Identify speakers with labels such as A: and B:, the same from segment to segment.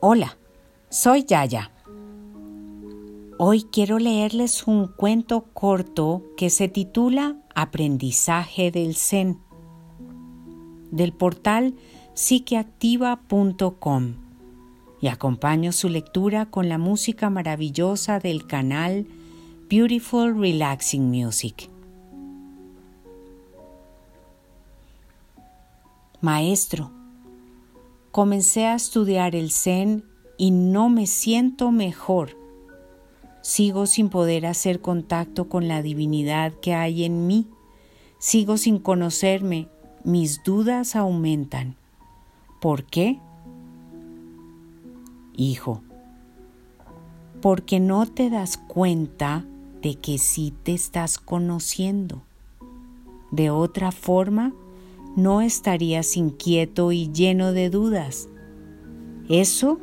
A: Hola, soy Yaya. Hoy quiero leerles un cuento corto que se titula Aprendizaje del Zen del portal psiqueactiva.com y acompaño su lectura con la música maravillosa del canal Beautiful Relaxing Music. Maestro, Comencé a estudiar el Zen y no me siento mejor. Sigo sin poder hacer contacto con la divinidad que hay en mí. Sigo sin conocerme. Mis dudas aumentan. ¿Por qué? Hijo, porque no te das cuenta de que sí te estás conociendo. De otra forma, no estarías inquieto y lleno de dudas. Eso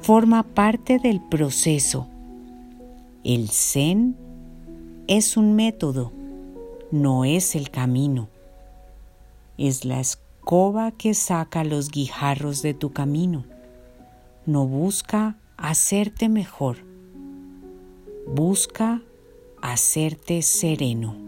A: forma parte del proceso. El Zen es un método, no es el camino. Es la escoba que saca los guijarros de tu camino. No busca hacerte mejor, busca hacerte sereno.